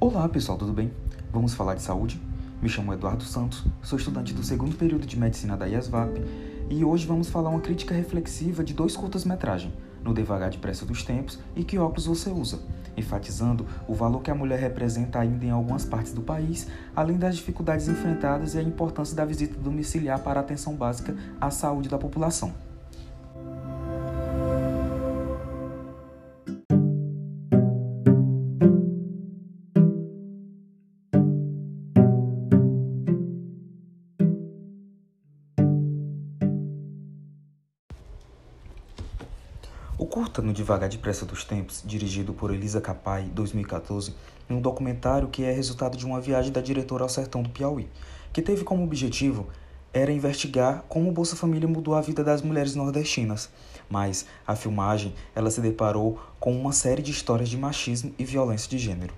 Olá pessoal, tudo bem? Vamos falar de saúde? Me chamo Eduardo Santos, sou estudante do segundo período de medicina da IASVAP e hoje vamos falar uma crítica reflexiva de dois curtas-metragem, No Devagar Depressa dos Tempos e Que Óculos Você Usa, enfatizando o valor que a mulher representa ainda em algumas partes do país, além das dificuldades enfrentadas e a importância da visita domiciliar para a atenção básica à saúde da população. O curta No Devagar Depressa dos Tempos, dirigido por Elisa Capai, 2014, é um documentário que é resultado de uma viagem da diretora ao sertão do Piauí, que teve como objetivo era investigar como o Bolsa Família mudou a vida das mulheres nordestinas. Mas a filmagem, ela se deparou com uma série de histórias de machismo e violência de gênero.